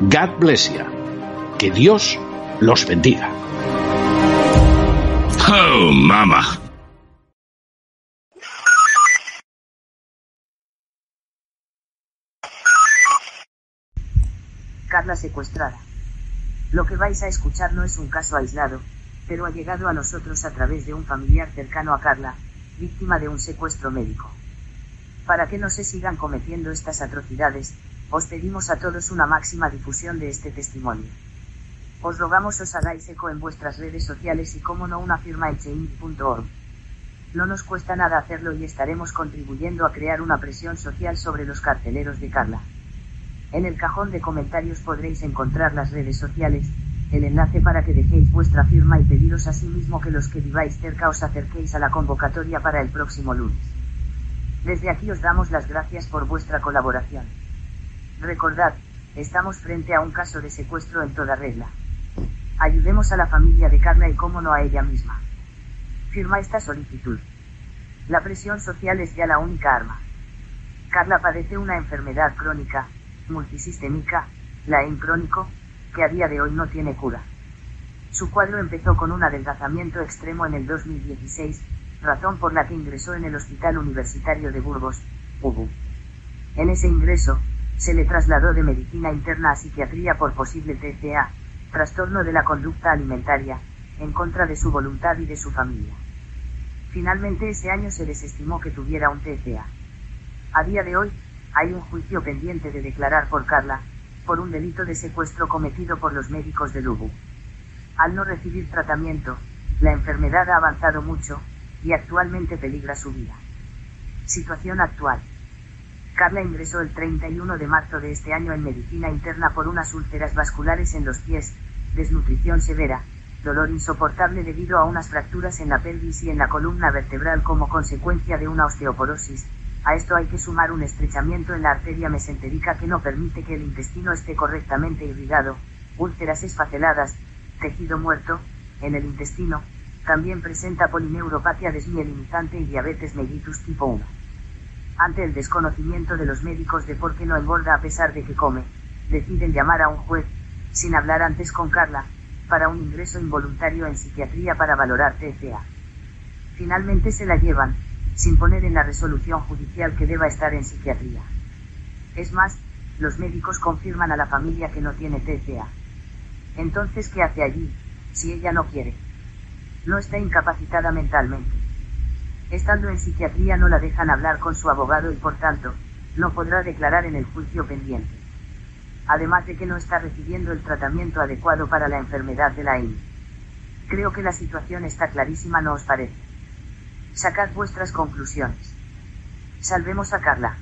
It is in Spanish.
God bless you. Que Dios los bendiga. Oh, mama. Carla secuestrada. Lo que vais a escuchar no es un caso aislado, pero ha llegado a nosotros a través de un familiar cercano a Carla, víctima de un secuestro médico. Para que no se sigan cometiendo estas atrocidades, os pedimos a todos una máxima difusión de este testimonio. Os rogamos os hagáis eco en vuestras redes sociales y como no una firma en change.org. No nos cuesta nada hacerlo y estaremos contribuyendo a crear una presión social sobre los carceleros de Carla. En el cajón de comentarios podréis encontrar las redes sociales, el enlace para que dejéis vuestra firma y pediros asimismo que los que viváis cerca os acerquéis a la convocatoria para el próximo lunes. Desde aquí os damos las gracias por vuestra colaboración. Recordad, estamos frente a un caso de secuestro en toda regla. Ayudemos a la familia de Carla y cómo no a ella misma. Firma esta solicitud. La presión social es ya la única arma. Carla padece una enfermedad crónica, multisistémica, la EIM crónico, que a día de hoy no tiene cura. Su cuadro empezó con un adelgazamiento extremo en el 2016, razón por la que ingresó en el Hospital Universitario de Burgos, UBU. En ese ingreso, se le trasladó de medicina interna a psiquiatría por posible TCA, trastorno de la conducta alimentaria, en contra de su voluntad y de su familia. Finalmente ese año se desestimó que tuviera un TCA. A día de hoy, hay un juicio pendiente de declarar por Carla, por un delito de secuestro cometido por los médicos de Lubu. Al no recibir tratamiento, la enfermedad ha avanzado mucho, y actualmente peligra su vida. Situación actual. Carla ingresó el 31 de marzo de este año en medicina interna por unas úlceras vasculares en los pies, desnutrición severa, dolor insoportable debido a unas fracturas en la pelvis y en la columna vertebral como consecuencia de una osteoporosis. A esto hay que sumar un estrechamiento en la arteria mesentérica que no permite que el intestino esté correctamente irrigado, úlceras esfaceladas, tejido muerto, en el intestino, también presenta polineuropatia desmielinizante y diabetes mellitus tipo 1. Ante el desconocimiento de los médicos de por qué no engorda a pesar de que come, deciden llamar a un juez, sin hablar antes con Carla, para un ingreso involuntario en psiquiatría para valorar TCA. Finalmente se la llevan, sin poner en la resolución judicial que deba estar en psiquiatría. Es más, los médicos confirman a la familia que no tiene TCA. Entonces, ¿qué hace allí, si ella no quiere? No está incapacitada mentalmente. Estando en psiquiatría no la dejan hablar con su abogado y por tanto, no podrá declarar en el juicio pendiente. Además de que no está recibiendo el tratamiento adecuado para la enfermedad de la IN. Creo que la situación está clarísima, ¿no os parece? Sacad vuestras conclusiones. Salvemos a Carla.